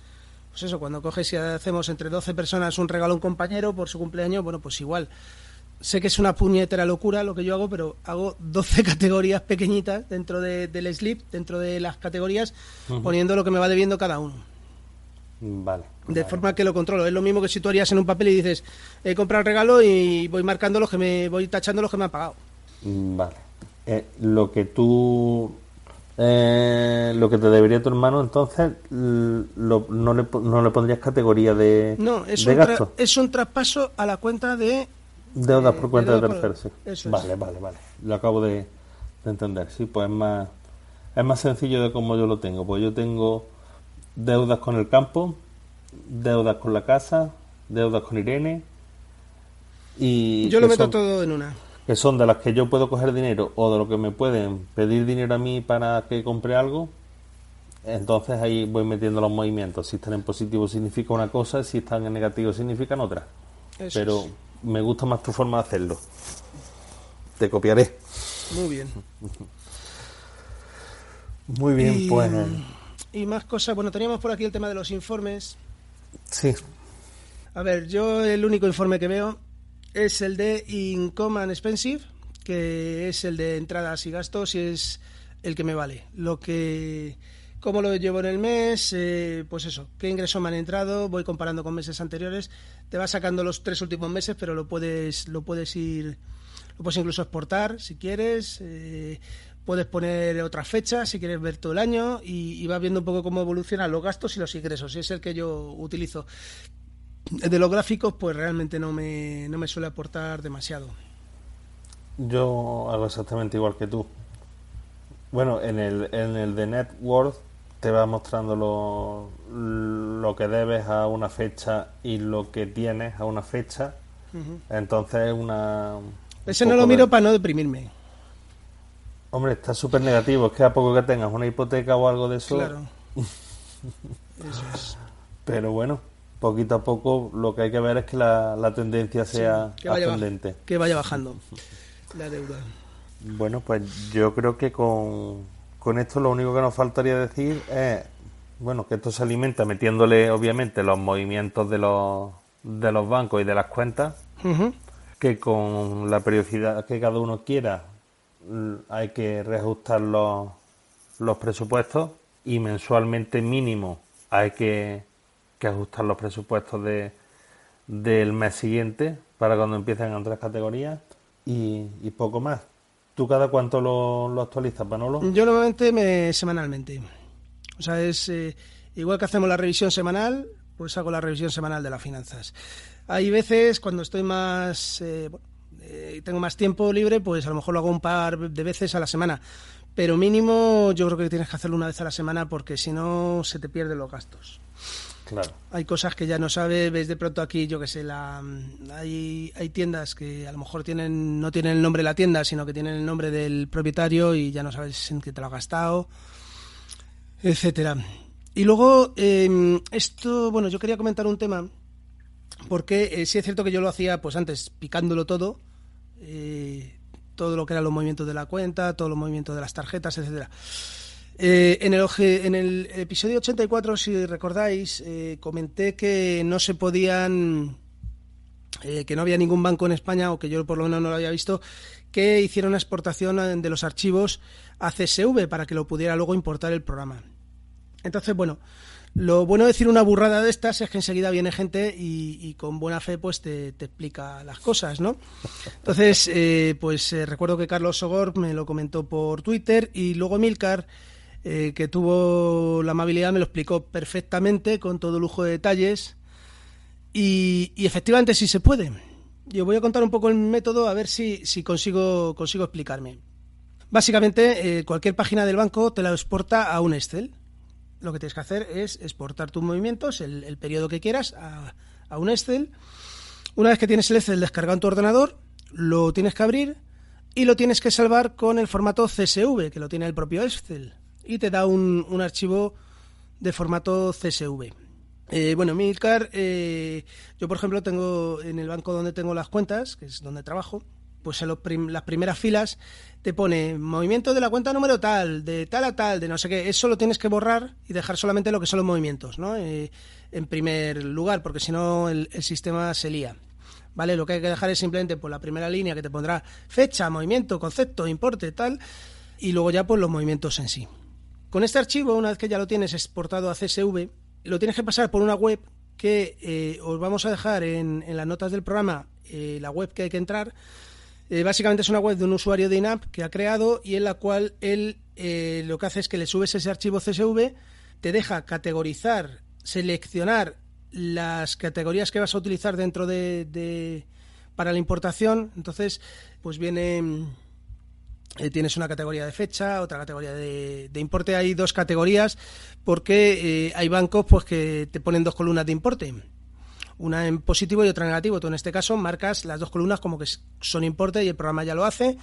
[SPEAKER 1] pues eso, cuando coges y hacemos entre 12 personas un regalo a un compañero por su cumpleaños, bueno, pues igual. Sé que es una puñetera locura lo que yo hago, pero hago [LAUGHS] 12 categorías pequeñitas dentro del slip, dentro de las categorías, poniendo lo que me va debiendo cada uno.
[SPEAKER 2] Vale.
[SPEAKER 1] De forma que lo controlo. Es lo mismo que si tú harías en un papel y dices, he comprado el regalo y voy marcando los que me, voy tachando los que me han pagado.
[SPEAKER 2] Vale. Eh, lo que tú eh, lo que te debería tu hermano, entonces no, le, no le pondrías categoría de,
[SPEAKER 1] no, es
[SPEAKER 2] de
[SPEAKER 1] un
[SPEAKER 2] gasto.
[SPEAKER 1] es un traspaso a la cuenta de.
[SPEAKER 2] Deudas por cuenta de, terceros, sí. vale, vale, vale. Lo acabo de, entender. Sí, pues es más, es más sencillo de cómo yo lo tengo. Pues yo tengo deudas con el campo, deudas con la casa, deudas con Irene. Y
[SPEAKER 1] yo lo meto todo en una
[SPEAKER 2] que son de las que yo puedo coger dinero o de lo que me pueden pedir dinero a mí para que compre algo, entonces ahí voy metiendo los movimientos. Si están en positivo significa una cosa, si están en negativo significan otra. Pero me gusta más tu forma de hacerlo. Te copiaré.
[SPEAKER 1] Muy bien. [LAUGHS]
[SPEAKER 2] Muy bien,
[SPEAKER 1] y,
[SPEAKER 2] pues.
[SPEAKER 1] Y más cosas. Bueno, teníamos por aquí el tema de los informes.
[SPEAKER 2] Sí.
[SPEAKER 1] A ver, yo el único informe que veo es el de Income and Expensive, que es el de entradas y gastos y es el que me vale. Lo que cómo lo llevo en el mes, eh, pues eso, qué ingresos me han entrado, voy comparando con meses anteriores, te va sacando los tres últimos meses, pero lo puedes, lo puedes ir, lo puedes incluso exportar si quieres, eh, puedes poner otra fecha si quieres ver todo el año y, y vas viendo un poco cómo evolucionan los gastos y los ingresos, y es el que yo utilizo. De los gráficos, pues realmente no me, no me suele aportar demasiado.
[SPEAKER 2] Yo hago exactamente igual que tú. Bueno, en el, en el de Net Worth te va mostrando lo, lo que debes a una fecha y lo que tienes a una fecha. Entonces, una.
[SPEAKER 1] Ese no lo miro de... para no deprimirme.
[SPEAKER 2] Hombre, está súper negativo. Es que a poco que tengas una hipoteca o algo de eso.
[SPEAKER 1] Claro. [LAUGHS] eso es.
[SPEAKER 2] Pero bueno, poquito a poco lo que hay que ver es que la, la tendencia sea
[SPEAKER 1] sí, que vaya
[SPEAKER 2] ascendente.
[SPEAKER 1] Que vaya bajando la deuda.
[SPEAKER 2] Bueno, pues yo creo que con, con esto lo único que nos faltaría decir es, bueno, que esto se alimenta metiéndole obviamente los movimientos de los, de los bancos y de las cuentas,
[SPEAKER 1] uh -huh.
[SPEAKER 2] que con la periodicidad que cada uno quiera hay que reajustar los, los presupuestos y mensualmente mínimo hay que, que ajustar los presupuestos de, del mes siguiente para cuando empiecen a entrar categorías y, poco más. ¿Tú cada cuánto lo, lo, actualizas, Manolo?
[SPEAKER 1] Yo normalmente me, semanalmente. O sea, es eh, igual que hacemos la revisión semanal, pues hago la revisión semanal de las finanzas. Hay veces cuando estoy más... Eh, eh, tengo más tiempo libre, pues a lo mejor lo hago un par de veces a la semana. Pero mínimo yo creo que tienes que hacerlo una vez a la semana porque si no se te pierden los gastos. Hay cosas que ya no sabes, ves de pronto aquí, yo que sé, la, hay, hay tiendas que a lo mejor tienen no tienen el nombre de la tienda, sino que tienen el nombre del propietario y ya no sabes en qué te lo has gastado, etcétera. Y luego, eh, esto, bueno, yo quería comentar un tema, porque eh, sí es cierto que yo lo hacía pues antes picándolo todo, eh, todo lo que eran los movimientos de la cuenta, todos los movimientos de las tarjetas, etcétera. Eh, en, el, en, el, episodio 84, si recordáis, eh, comenté que no se podían, eh, que no había ningún banco en España, o que yo por lo menos no lo había visto, que hiciera una exportación de los archivos a CSV para que lo pudiera luego importar el programa. Entonces, bueno, lo bueno de decir una burrada de estas es que enseguida viene gente y, con buena fe pues te, te, explica las cosas, ¿no? Entonces, pues recuerdo que Carlos Sogor me lo comentó por Twitter y luego Milcar, eh, que tuvo la amabilidad, me lo explicó perfectamente, con todo lujo de detalles y, efectivamente sí se puede. Yo voy a contar un poco el método a ver si, si consigo, consigo explicarme. Básicamente, cualquier página del banco te la exporta a un Excel lo que tienes que hacer es exportar tus movimientos, el, el periodo que quieras, a, a, un Excel. Una vez que tienes el Excel descargado en tu ordenador, lo tienes que abrir y lo tienes que salvar con el formato CSV, que lo tiene el propio Excel, y te da un, un archivo de formato CSV. Eh, bueno, Milcar, eh, yo por ejemplo tengo en el banco donde tengo las cuentas, que es donde trabajo, pues en prim las primeras filas te pone movimiento de la cuenta número tal, de tal a tal, de no sé qué. Eso lo tienes que borrar y dejar solamente lo que son los movimientos, ¿no? Eh, en primer lugar, porque si no el, sistema se lía. ¿Vale? Lo que hay que dejar es simplemente por pues, la primera línea que te pondrá fecha, movimiento, concepto, importe, tal, y luego ya pues los movimientos en sí. Con este archivo, una vez que ya lo tienes exportado a CSV, lo tienes que pasar por una web que eh, os vamos a dejar en, las notas del programa, eh, la web que hay que entrar, eh, básicamente es una web de un usuario de INAP que ha creado y en la cual él lo que hace es que le subes ese archivo CSV, te deja categorizar, seleccionar las categorías que vas a utilizar dentro de, de para la importación. Entonces, pues viene eh, tienes una categoría de fecha, otra categoría de, importe. Hay dos categorías porque eh, hay bancos pues que te ponen dos columnas de importe una en positivo y otra en negativo. Tú en este caso marcas las dos columnas como que son importe y el programa ya lo hace.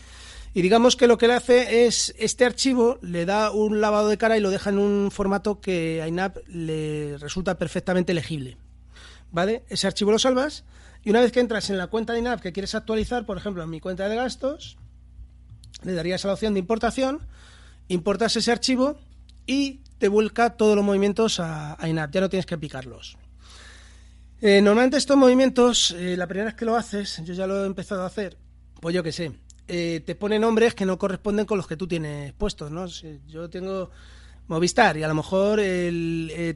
[SPEAKER 1] Y digamos que lo que le hace es este archivo le da un lavado de cara y lo deja en un formato que a INAP le resulta perfectamente legible. ¿Vale? Ese archivo lo salvas y una vez que entras en la cuenta de INAP que quieres actualizar, por ejemplo, en mi cuenta de gastos, le darías a la opción de importación, importas ese archivo y te vuelca todos los movimientos a, INAP, ya no tienes que picarlos. Eh, normalmente estos movimientos, eh, la primera vez que lo haces, yo ya lo he empezado a hacer, pues yo qué sé, eh, te pone nombres que no corresponden con los que tú tienes puestos, ¿no? yo tengo Movistar y a lo mejor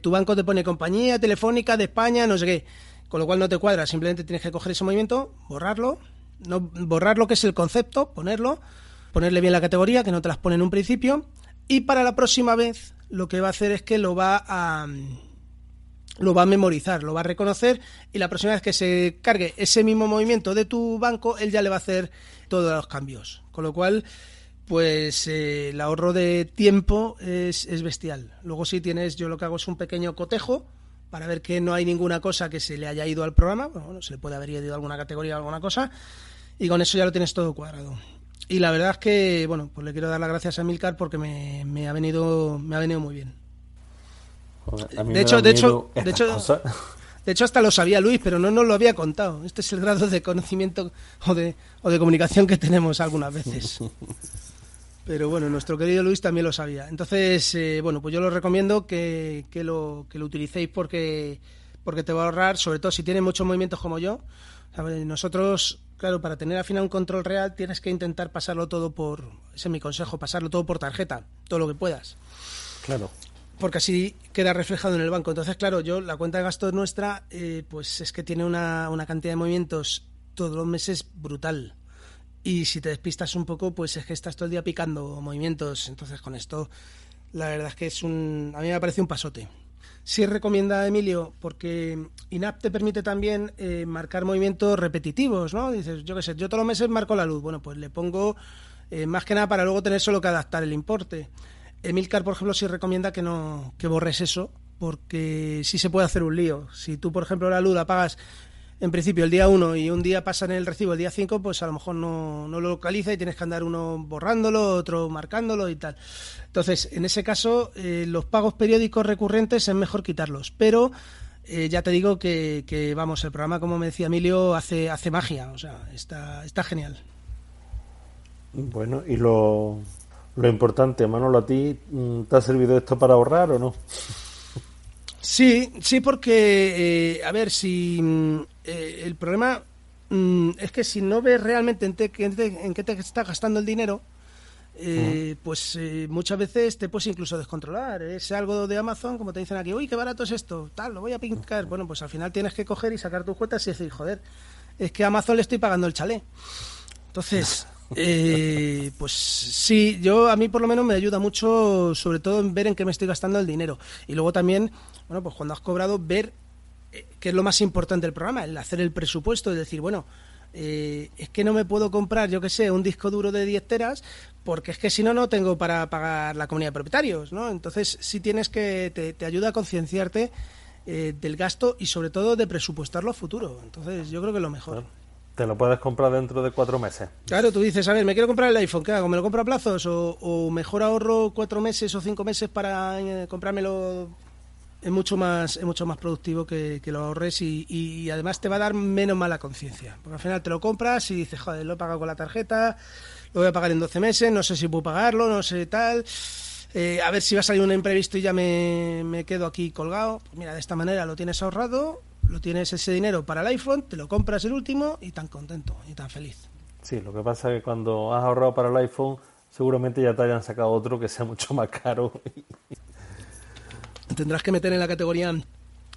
[SPEAKER 1] tu banco te pone compañía telefónica de España, no sé qué, con lo cual no te cuadra, simplemente tienes que coger ese movimiento, borrarlo, no, borrar lo que es el concepto, ponerlo, ponerle bien la categoría, que no te las pone en un principio, y para la próxima vez lo que va a hacer es que lo va a lo va a memorizar, lo va a reconocer y la próxima vez que se cargue ese mismo movimiento de tu banco, él ya le va a hacer todos los cambios. Con lo cual, pues eh, el ahorro de tiempo es, es, bestial. Luego si tienes, yo lo que hago es un pequeño cotejo para ver que no hay ninguna cosa que se le haya ido al programa, bueno, se le puede haber ido alguna categoría o alguna cosa, y con eso ya lo tienes todo cuadrado. Y la verdad es que, bueno, pues le quiero dar las gracias a Milcar porque me, ha venido me ha venido muy bien. de, hecho, de, hecho, de hecho, de hecho, hasta lo sabía Luis, pero no nos lo había contado. Este es el grado de conocimiento o de, o de comunicación que tenemos algunas veces. Pero bueno, nuestro querido Luis también lo sabía. Entonces, eh, bueno, pues yo lo recomiendo que, que, lo, que lo utilicéis porque, porque te va a ahorrar, sobre todo si tienes muchos movimientos como yo. Nosotros Claro, para tener al final un control real tienes que intentar pasarlo todo por, ese es mi consejo, pasarlo todo por tarjeta, todo lo que puedas.
[SPEAKER 2] Claro.
[SPEAKER 1] Porque así queda reflejado en el banco. Entonces, claro, yo la cuenta de gastos nuestra, eh, pues es que tiene una, una cantidad de movimientos todos los meses brutal. Y si te despistas un poco, pues es que estás todo el día picando movimientos. Entonces, con esto, la verdad es que es un. A mí me parece un pasote. Sí recomienda Emilio, porque INAP te permite también eh, marcar movimientos repetitivos, ¿no? Dices, yo qué sé, yo todos los meses marco la luz. Bueno, pues le pongo eh, más que nada para luego tener solo que adaptar el importe. Emilcar, por ejemplo, sí recomienda que no que borres eso, porque sí se puede hacer un lío. Si tú, por ejemplo, la luz la pagas en principio el día 1 y un día pasa en el recibo el día 5, pues a lo mejor no, no, lo localiza y tienes que andar uno borrándolo, otro marcándolo y tal. Entonces, en ese caso, eh, los pagos periódicos recurrentes es mejor quitarlos, pero eh, ya te digo que, que, vamos, el programa, como me decía Emilio, hace, hace magia, o sea, está, está genial.
[SPEAKER 2] Bueno, y lo, lo importante, Manolo, ¿a ti mm, te ha servido esto para ahorrar o no?
[SPEAKER 1] Sí, sí, porque, eh, a ver, si mm, eh, el problema mm, es que si no ves realmente en, en, qué te está gastando el dinero, eh, pues muchas veces te puedes incluso descontrolar. Es algo de Amazon, como te dicen aquí, uy, qué barato es esto, tal, lo voy a pincar. Bueno, pues al final tienes que coger y sacar tus cuentas y decir, joder, es que a Amazon le estoy pagando el chalet. Entonces, [LAUGHS] eh, pues sí, yo a mí por lo menos me ayuda mucho, sobre todo en ver en qué me estoy gastando el dinero. Y luego también, bueno, pues cuando has cobrado, ver eh, qué es lo más importante del programa, el hacer el presupuesto, es decir, bueno, eh, es que no me puedo comprar, yo qué sé, un disco duro de 10 teras, porque es que si no, no tengo para pagar la comunidad de propietarios, ¿no? Entonces, sí tienes que, te, te ayuda a concienciarte del gasto y sobre todo de presupuestarlo a futuro. Entonces, yo creo que es lo mejor.
[SPEAKER 2] Te lo puedes comprar dentro de cuatro meses.
[SPEAKER 1] Claro, tú dices, a ver, me quiero comprar el iPhone, ¿qué hago? ¿Me lo compro a plazos o, mejor ahorro cuatro meses o cinco meses para eh, comprármelo? Es mucho más, es mucho más productivo que, lo ahorres y, además te va a dar menos mala conciencia. Porque al final te lo compras y dices, joder, lo he pagado con la tarjeta, lo voy a pagar en 12 meses, no sé si puedo pagarlo, no sé tal. Eh, a ver si va a salir un imprevisto y ya me, me quedo aquí colgado. Pues mira, de esta manera lo tienes ahorrado lo tienes ese dinero para el iPhone, te lo compras el último y tan contento y tan feliz.
[SPEAKER 2] Sí, lo que pasa es que cuando has ahorrado para el iPhone, seguramente ya te hayan sacado otro que sea mucho más caro.
[SPEAKER 1] Tendrás que meter en la categoría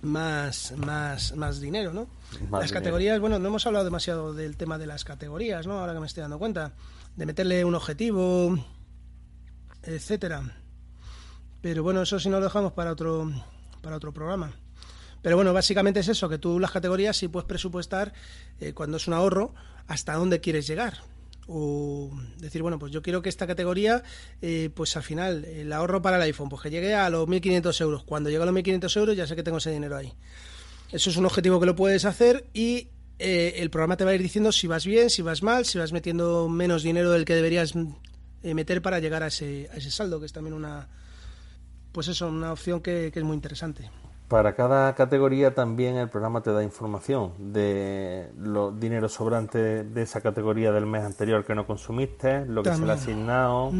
[SPEAKER 1] más, más, más dinero, ¿no? las categorías, bueno, no hemos hablado demasiado del tema de las categorías, ¿no? Ahora que me estoy dando cuenta, de meterle un objetivo, etcétera. Pero bueno, eso sí no lo dejamos para otro, para otro programa. Pero bueno, básicamente es eso, que tú las categorías sí puedes presupuestar eh, cuando es un ahorro hasta dónde quieres llegar. O decir, bueno, pues yo quiero que esta categoría, eh, pues al final, el ahorro para el iPhone, pues que llegue a los 1.500 euros. Cuando llegue a los 1.500 euros ya sé que tengo ese dinero ahí. Eso es un objetivo que lo puedes hacer y eh, el programa te va a ir diciendo si vas bien, si vas mal, si vas metiendo menos dinero del que deberías meter para llegar a ese, a ese saldo, que es también una, pues eso, una opción que es muy interesante.
[SPEAKER 2] Para cada categoría también el programa te da información de los dineros sobrantes de esa categoría del mes anterior que no consumiste, lo que se le ha asignado,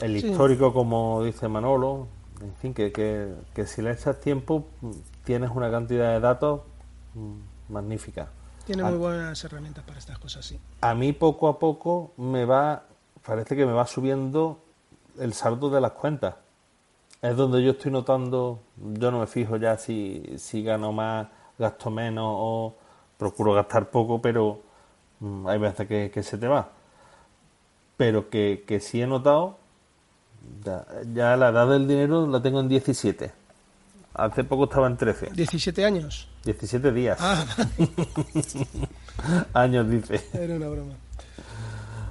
[SPEAKER 2] el histórico, como dice Manolo. En fin, que, que, si le echas tiempo tienes una cantidad de datos mm, magnífica.
[SPEAKER 1] Tiene muy buenas herramientas para estas cosas, sí.
[SPEAKER 2] A mí poco a poco me va, parece que me va subiendo el saldo de las cuentas es donde yo estoy notando, yo no me fijo ya si, si gano más, gasto menos o procuro gastar poco, pero mm, hay veces que, se te va. Pero que, que sí he notado, ya, la edad del dinero la tengo en 17. Hace poco estaba en 13.
[SPEAKER 1] ¿17 años?
[SPEAKER 2] 17 días. Ah, [LAUGHS] años, dice.
[SPEAKER 1] Era una broma.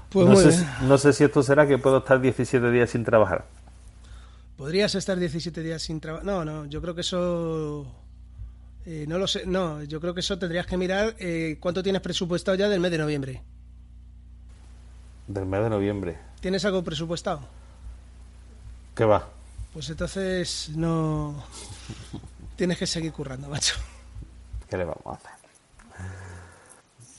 [SPEAKER 2] Pues no, sé, no sé si esto será que puedo estar 17 días sin trabajar.
[SPEAKER 1] ¿Podrías estar 17 días sin trabajo? No, no, yo creo que eso... Eh, no lo sé, no, yo creo que eso tendrías que mirar eh, cuánto tienes presupuestado ya del mes de noviembre.
[SPEAKER 2] Del mes de noviembre.
[SPEAKER 1] ¿Tienes algo presupuestado?
[SPEAKER 2] ¿Qué va?
[SPEAKER 1] Pues entonces no... tienes que seguir currando, macho.
[SPEAKER 2] ¿Qué le vamos a hacer?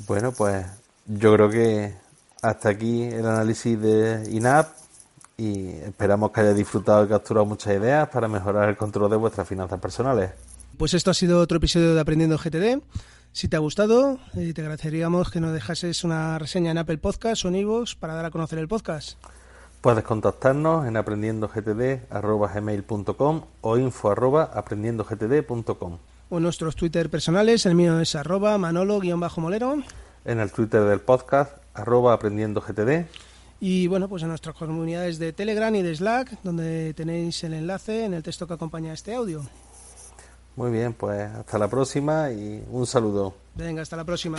[SPEAKER 2] Bueno, pues yo creo que hasta aquí el análisis de INAP y esperamos que haya disfrutado y capturado muchas ideas para mejorar el control de vuestras finanzas personales.
[SPEAKER 1] Pues esto ha sido otro episodio de Aprendiendo GTD. Si te ha gustado, eh, te agradeceríamos que nos dejases una reseña en Apple Podcast o en iVoox para dar a conocer el podcast.
[SPEAKER 2] Puedes contactarnos en aprendiendogtd.com o info.aprendiendogtd.com
[SPEAKER 1] o en nuestros Twitter personales, el mío es arroba manolo-molero.
[SPEAKER 2] En el Twitter del podcast, arroba aprendiendogtd
[SPEAKER 1] y bueno, pues en nuestras comunidades de Telegram y de Slack, donde tenéis el enlace en el texto que acompaña este audio.
[SPEAKER 2] Muy bien, pues hasta la próxima y un saludo.
[SPEAKER 1] Venga, hasta la próxima.